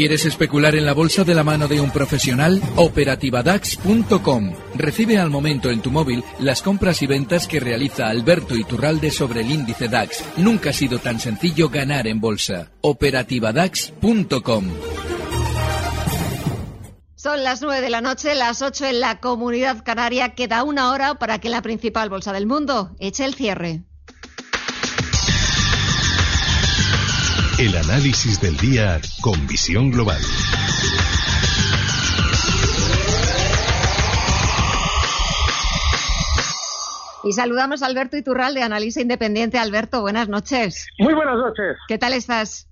¿Quieres especular en la bolsa de la mano de un profesional? Operativadax.com. Recibe al momento en tu móvil las compras y ventas que realiza Alberto Iturralde sobre el índice DAX. Nunca ha sido tan sencillo ganar en bolsa. Operativadax.com. Son las nueve de la noche, las ocho en la comunidad canaria. Queda una hora para que la principal bolsa del mundo eche el cierre. El análisis del día con visión global. Y saludamos a Alberto Iturral de Analista Independiente. Alberto, buenas noches. Muy buenas noches. ¿Qué tal estás?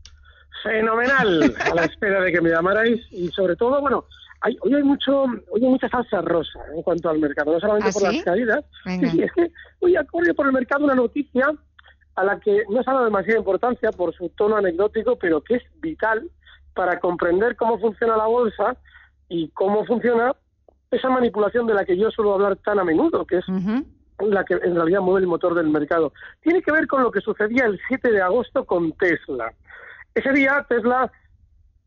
Fenomenal, a la espera de que me llamarais y sobre todo, bueno, hay, hoy hay mucho, hoy hay mucha salsa rosa en cuanto al mercado, no solamente ¿Ah, por sí? las caídas. Venga. Sí, sí, es que hoy ha corrido por el mercado una noticia a la que no se ha dado demasiada importancia por su tono anecdótico, pero que es vital para comprender cómo funciona la bolsa y cómo funciona esa manipulación de la que yo suelo hablar tan a menudo, que es la que en realidad mueve el motor del mercado. Tiene que ver con lo que sucedía el 7 de agosto con Tesla. Ese día Tesla,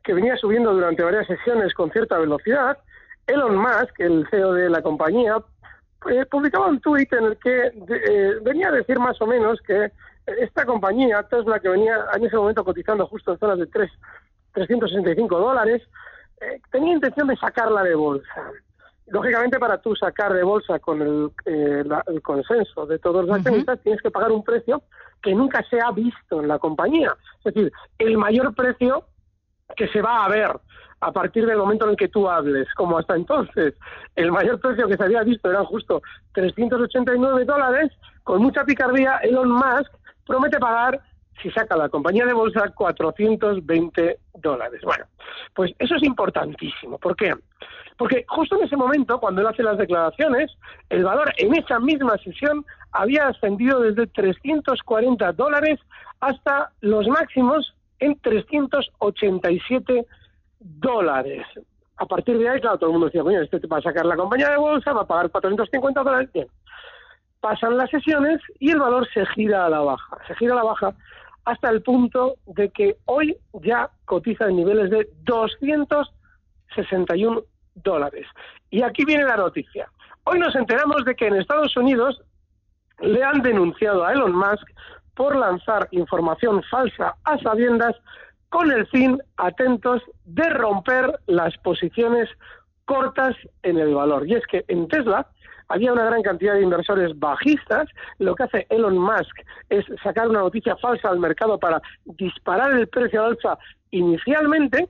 que venía subiendo durante varias sesiones con cierta velocidad, Elon Musk, el CEO de la compañía, eh, publicaba un tuit en el que de- eh, venía a decir más o menos que esta compañía, Tesla, que venía en ese momento cotizando justo en zonas de 3, 365 dólares, eh, tenía intención de sacarla de bolsa. Lógicamente, para tú sacar de bolsa con el, eh, la- el consenso de todos los accionistas, tienes que pagar un precio que nunca se ha visto en la compañía. Es decir, el mayor precio que se va a ver a partir del momento en el que tú hables, como hasta entonces. El mayor precio que se había visto eran justo 389 dólares. Con mucha picardía, Elon Musk promete pagar, si saca la compañía de bolsa, 420 dólares. Bueno, pues eso es importantísimo. ¿Por qué? Porque justo en ese momento, cuando él hace las declaraciones, el valor en esa misma sesión había ascendido desde 340 dólares hasta los máximos en 387 dólares. A partir de ahí, claro, todo el mundo decía, coño, este va a sacar la compañía de bolsa, va a pagar 450 dólares. Bien. Pasan las sesiones y el valor se gira a la baja. Se gira a la baja hasta el punto de que hoy ya cotiza en niveles de 261 dólares. Y aquí viene la noticia. Hoy nos enteramos de que en Estados Unidos le han denunciado a Elon Musk por lanzar información falsa a sabiendas con el fin, atentos, de romper las posiciones cortas en el valor. Y es que en Tesla había una gran cantidad de inversores bajistas. Lo que hace Elon Musk es sacar una noticia falsa al mercado para disparar el precio al alza inicialmente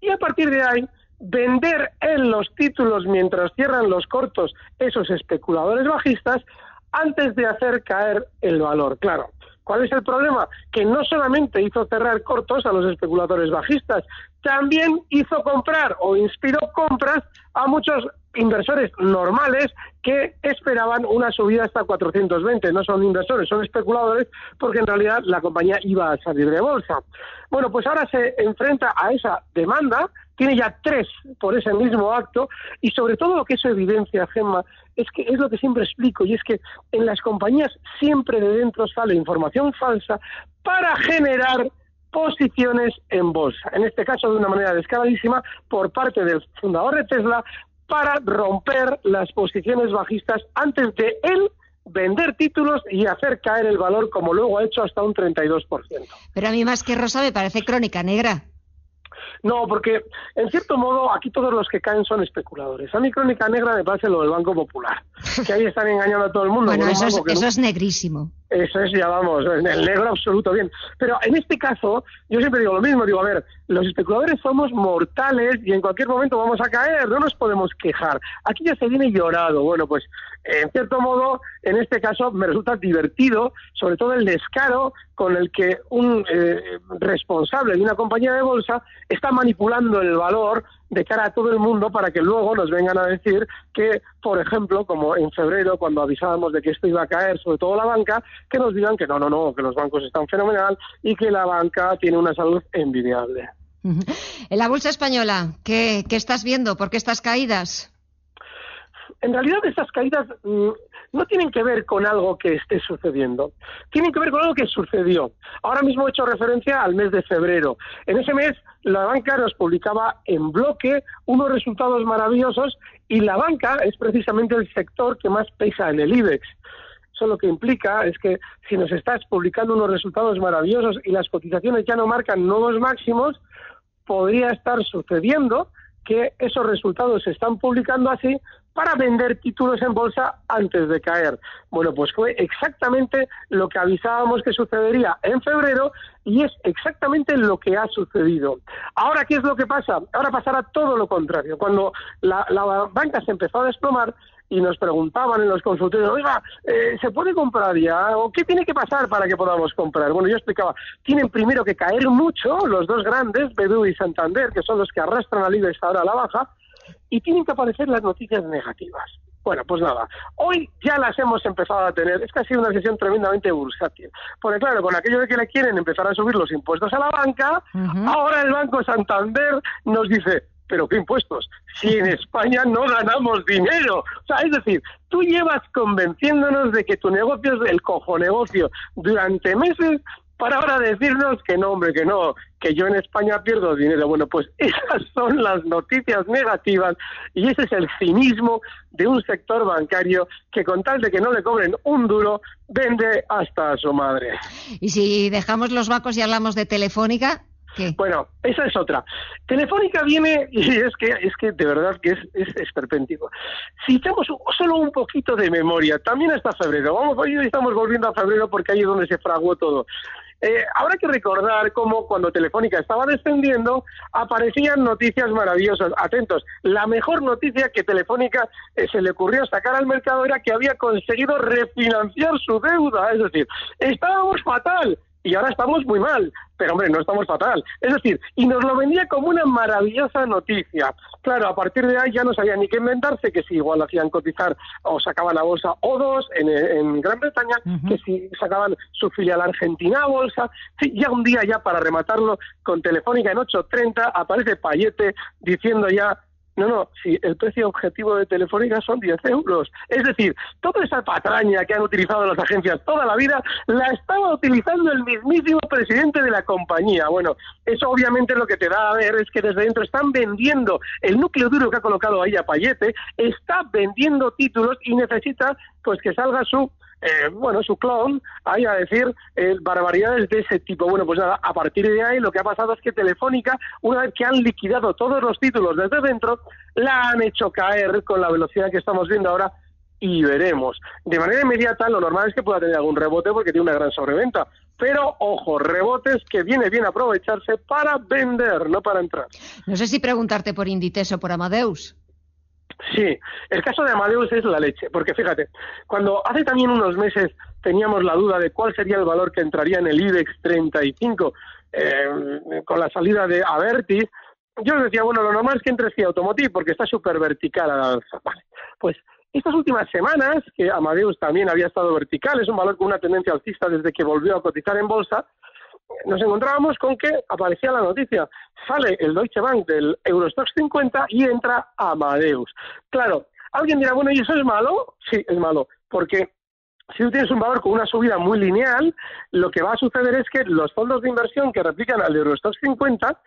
y a partir de ahí vender en los títulos mientras cierran los cortos esos especuladores bajistas antes de hacer caer el valor. Claro, ¿cuál es el problema? Que no solamente hizo cerrar cortos a los especuladores bajistas, también hizo comprar o inspiró compras a muchos inversores normales que esperaban una subida hasta 420. No son inversores, son especuladores porque en realidad la compañía iba a salir de bolsa. Bueno, pues ahora se enfrenta a esa demanda, tiene ya tres por ese mismo acto y sobre todo lo que eso evidencia, Gemma, es que es lo que siempre explico y es que en las compañías siempre de dentro sale información falsa para generar posiciones en bolsa. En este caso, de una manera descaradísima, por parte del fundador de Tesla, para romper las posiciones bajistas antes de él vender títulos y hacer caer el valor, como luego ha hecho hasta un 32%. Pero a mí más que rosa me parece crónica negra. No, porque en cierto modo aquí todos los que caen son especuladores. A mí Crónica Negra me parece lo del Banco Popular, que ahí están engañando a todo el mundo. Bueno, eso es, banco que eso no- es negrísimo. Eso es, ya vamos, en el negro absoluto, bien. Pero en este caso, yo siempre digo lo mismo, digo, a ver, los especuladores somos mortales y en cualquier momento vamos a caer, no nos podemos quejar. Aquí ya se viene llorado. Bueno, pues en cierto modo, en este caso me resulta divertido, sobre todo el descaro con el que un eh, responsable de una compañía de bolsa está manipulando el valor de cara a todo el mundo para que luego nos vengan a decir que, por ejemplo, como en febrero, cuando avisábamos de que esto iba a caer, sobre todo la banca, que nos digan que no, no, no, que los bancos están fenomenal y que la banca tiene una salud envidiable. En la bolsa española, ¿qué, qué estás viendo? ¿Por qué estas caídas? en realidad estas caídas mm, no tienen que ver con algo que esté sucediendo, tienen que ver con algo que sucedió. Ahora mismo he hecho referencia al mes de febrero. En ese mes la banca nos publicaba en bloque unos resultados maravillosos y la banca es precisamente el sector que más pesa en el IBEX. Eso lo que implica es que si nos estás publicando unos resultados maravillosos y las cotizaciones ya no marcan nuevos máximos, podría estar sucediendo que esos resultados se están publicando así para vender títulos en bolsa antes de caer. Bueno, pues fue exactamente lo que avisábamos que sucedería en febrero y es exactamente lo que ha sucedido. Ahora, ¿qué es lo que pasa? Ahora pasará todo lo contrario. Cuando la, banca se empezó a desplomar, y nos preguntaban en los consultorios, oiga, eh, ¿se puede comprar ya? ¿O qué tiene que pasar para que podamos comprar? Bueno, yo explicaba, tienen primero que caer mucho los dos grandes, BBV y Santander, que son los que arrastran al IBEX ahora a la baja, y tienen que aparecer las noticias negativas. Bueno, pues nada, hoy ya las hemos empezado a tener. Es que ha sido una sesión tremendamente bursátil. Porque claro, con aquello de que le quieren empezar a subir los impuestos a la banca, ahora el Banco Santander nos dice, pero ¿qué impuestos? Si en España no ganamos dinero. O sea, es decir, tú llevas convenciéndonos de que tu negocio es el cojo negocio durante meses para ahora decirnos que no, hombre, que no, que yo en España pierdo dinero. Bueno, pues esas son las noticias negativas y ese es el cinismo de un sector bancario que con tal de que no le cobren un duro, vende hasta a su madre. Y si dejamos los bancos y hablamos de Telefónica, bueno, esa es otra. Telefónica viene y es que es que de verdad que es, es esperpéntico. Si echamos solo un poquito de memoria, también hasta febrero. Vamos, hoy estamos volviendo a febrero porque ahí es donde se fraguó todo. Eh, habrá que recordar cómo cuando Telefónica estaba descendiendo aparecían noticias maravillosas. Atentos, la mejor noticia que Telefónica eh, se le ocurrió sacar al mercado era que había conseguido refinanciar su deuda. Es decir, estábamos fatal y ahora estamos muy mal, pero hombre, no estamos fatal. Es decir, y nos lo vendía como una maravillosa noticia. Claro, a partir de ahí ya no sabía ni qué inventarse, que si igual hacían cotizar o sacaban a bolsa O2 en, en Gran Bretaña, que si sacaban su filial argentina a bolsa. Sí, ya un día ya para rematarlo con Telefónica en 8.30 aparece Payete diciendo ya no, no, si el precio objetivo de Telefónica son 10 euros. Es decir, toda esa patraña que han utilizado las agencias toda la vida la estaba utilizando el mismísimo presidente de la compañía. Bueno, eso obviamente lo que te da a ver es que desde dentro están vendiendo el núcleo duro que ha colocado ahí a Payete, está vendiendo títulos y necesita pues que salga su eh, bueno, su clon ahí a decir eh, barbaridades de ese tipo. Bueno, pues nada, a partir de ahí lo que ha pasado es que Telefónica, una vez que han liquidado todos los títulos desde dentro, la han hecho caer con la velocidad que estamos viendo ahora y veremos. De manera inmediata, lo normal es que pueda tener algún rebote porque tiene una gran sobreventa. Pero ojo, rebotes que viene bien aprovecharse para vender, no para entrar. No sé si preguntarte por Inditex o por Amadeus. Sí, el caso de Amadeus es la leche, porque fíjate, cuando hace también unos meses teníamos la duda de cuál sería el valor que entraría en el IBEX 35 eh, con la salida de Avertis, yo decía, bueno, lo normal es que entre sí Automotive porque está súper vertical a la alza. Vale, pues estas últimas semanas, que Amadeus también había estado vertical, es un valor con una tendencia alcista desde que volvió a cotizar en bolsa, nos encontrábamos con que aparecía la noticia, sale el Deutsche Bank del Eurostox 50 y entra Amadeus. Claro, alguien dirá, bueno, ¿y eso es malo? Sí, es malo, porque si tú tienes un valor con una subida muy lineal, lo que va a suceder es que los fondos de inversión que replican al Eurostox 50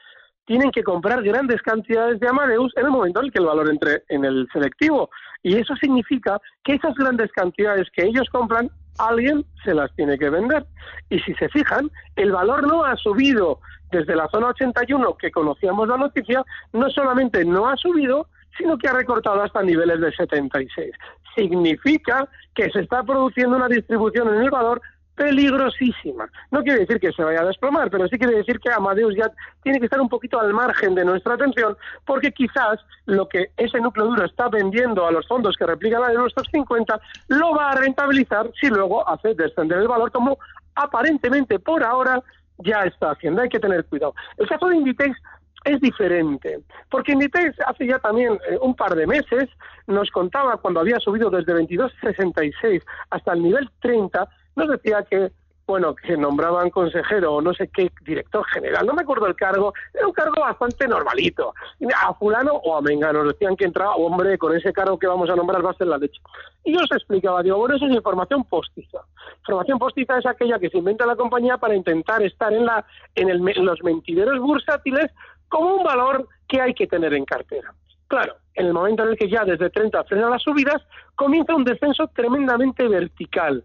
tienen que comprar grandes cantidades de Amadeus en el momento en el que el valor entre en el selectivo. Y eso significa que esas grandes cantidades que ellos compran alguien se las tiene que vender. Y si se fijan, el valor no ha subido desde la zona 81 que conocíamos la noticia, no solamente no ha subido, sino que ha recortado hasta niveles de 76. Significa que se está produciendo una distribución en el valor peligrosísima. No quiere decir que se vaya a desplomar, pero sí quiere decir que Amadeus ya tiene que estar un poquito al margen de nuestra atención, porque quizás lo que ese núcleo duro está vendiendo a los fondos que replican la de nuestros 50 lo va a rentabilizar si luego hace descender el valor como aparentemente por ahora ya está haciendo. Hay que tener cuidado. El caso de Inditex es diferente, porque Inditex hace ya también eh, un par de meses nos contaba cuando había subido desde 22.66 hasta el nivel 30, nos decía que bueno, que nombraban consejero o no sé qué director general, no me acuerdo el cargo, era un cargo bastante normalito. A fulano o a mengano decían que entraba, hombre, con ese cargo que vamos a nombrar va a ser la leche. Y yo os explicaba, digo, bueno, eso es información postiza. Información postiza es aquella que se inventa la compañía para intentar estar en, la, en, el, en los mentideros bursátiles como un valor que hay que tener en cartera. Claro, en el momento en el que ya desde 30 frena las subidas, comienza un descenso tremendamente vertical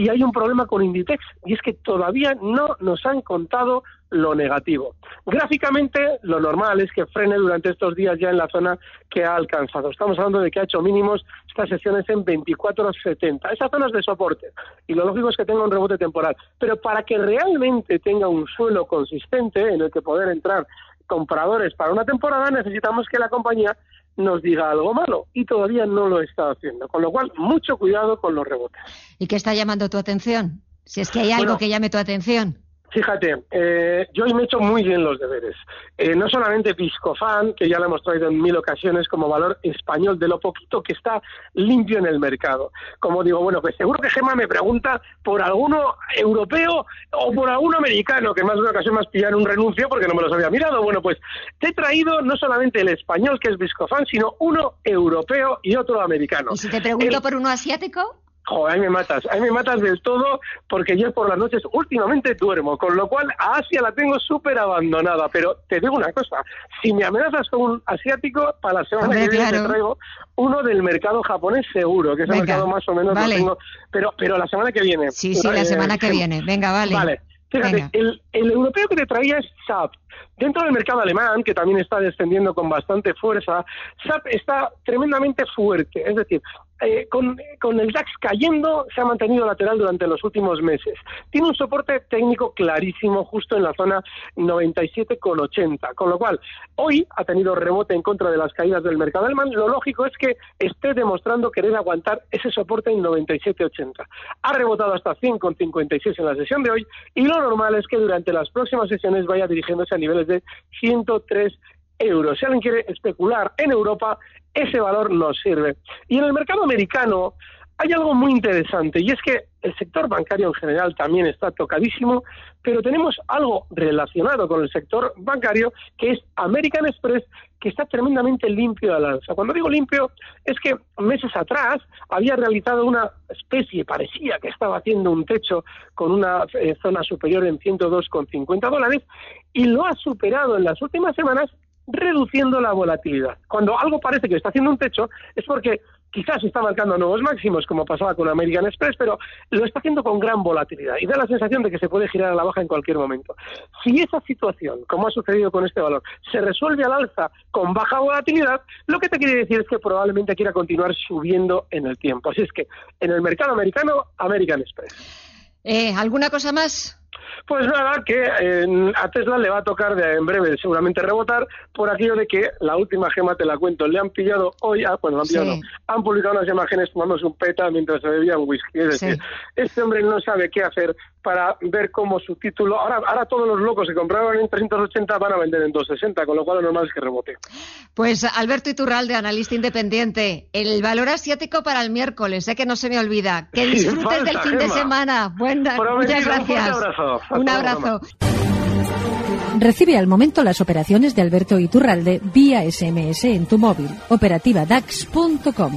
y hay un problema con Inditex y es que todavía no nos han contado lo negativo. Gráficamente, lo normal es que frene durante estos días ya en la zona que ha alcanzado. Estamos hablando de que ha hecho mínimos estas sesiones en 24.70. Esa zona es de soporte y lo lógico es que tenga un rebote temporal. Pero para que realmente tenga un suelo consistente en el que poder entrar compradores para una temporada, necesitamos que la compañía nos diga algo malo y todavía no lo está haciendo. Con lo cual, mucho cuidado con los rebotes. ¿Y qué está llamando tu atención? Si es que hay algo que llame tu atención. Fíjate, eh, yo hoy me he hecho muy bien los deberes. Eh, no solamente Piscofan, que ya lo hemos traído en mil ocasiones como valor español de lo poquito que está limpio en el mercado. Como digo, bueno, pues seguro que Gema me pregunta por alguno europeo o por alguno americano, que más de una ocasión más pillar un renuncio porque no me los había mirado. Bueno, pues te he traído no solamente el español, que es Viscofan, sino uno europeo y otro americano. ¿Y si te pregunto por uno asiático? Joder, ahí me matas, ahí me matas del todo porque yo por las noches últimamente duermo, con lo cual a Asia la tengo súper abandonada. Pero te digo una cosa, si me amenazas con un asiático, para la semana que viene te traigo uno del mercado japonés seguro, que es el mercado más o menos lo tengo, pero, pero la semana que viene. Sí, sí, la semana que viene, venga, vale. Vale, fíjate, el, el europeo que te traía es SAP. Dentro del mercado alemán, que también está descendiendo con bastante fuerza, SAP está tremendamente fuerte. Es decir, eh, con, el DAX cayendo, se ha mantenido lateral durante los últimos meses. Tiene un soporte técnico clarísimo justo en la zona 97,80, con lo cual hoy ha tenido rebote en contra de las caídas del mercado alemán. Lo lógico es que esté demostrando querer aguantar ese soporte en 97,80. Ha rebotado hasta 100,56 en la sesión de hoy y lo normal es que durante las próximas sesiones vaya dirigiéndose a niveles de 103 euros. Si alguien quiere especular en Europa, ese valor nos sirve. Y en el mercado americano hay algo muy interesante y es que el sector bancario en general también está tocadísimo, pero tenemos algo relacionado con el sector bancario que es American Express, que está tremendamente limpio al alza. Cuando digo limpio, es que meses atrás había realizado una especie, parecía que estaba haciendo un techo con una eh, zona superior en 102,50 dólares y lo ha superado en las últimas semanas reduciendo la volatilidad. Cuando algo parece que está haciendo un techo es porque quizás está marcando nuevos máximos, como pasaba con American Express, pero lo está haciendo con gran volatilidad y da la sensación de que se puede girar a la baja en cualquier momento. Si esa situación, como ha sucedido con este valor, se resuelve al alza con baja volatilidad, lo que te quiere decir es que probablemente quiera continuar subiendo en el tiempo. Así es que en el mercado americano, American Express. Eh, ¿Alguna cosa más? Pues nada, que a Tesla le va a tocar de, en breve seguramente rebotar por aquello de que la última gema, te la cuento, le han pillado hoy, ah, bueno, han, pillado, han publicado unas imágenes tomándose un peta mientras se bebía un whisky. Es decir, este hombre no sabe qué hacer para ver cómo su título, ahora, ahora todos los locos que compraron en 380 van a vender en 260, con lo cual lo normal es que rebote. Pues Alberto Iturralde, analista independiente, el valor asiático para el miércoles, sé que no se me olvida. Que disfrutes del fin de semana. Buenas, muchas gracias. Un abrazo. Un abrazo. Recibe al momento las operaciones de Alberto Iturralde vía SMS en tu móvil. Operativa DAX.com.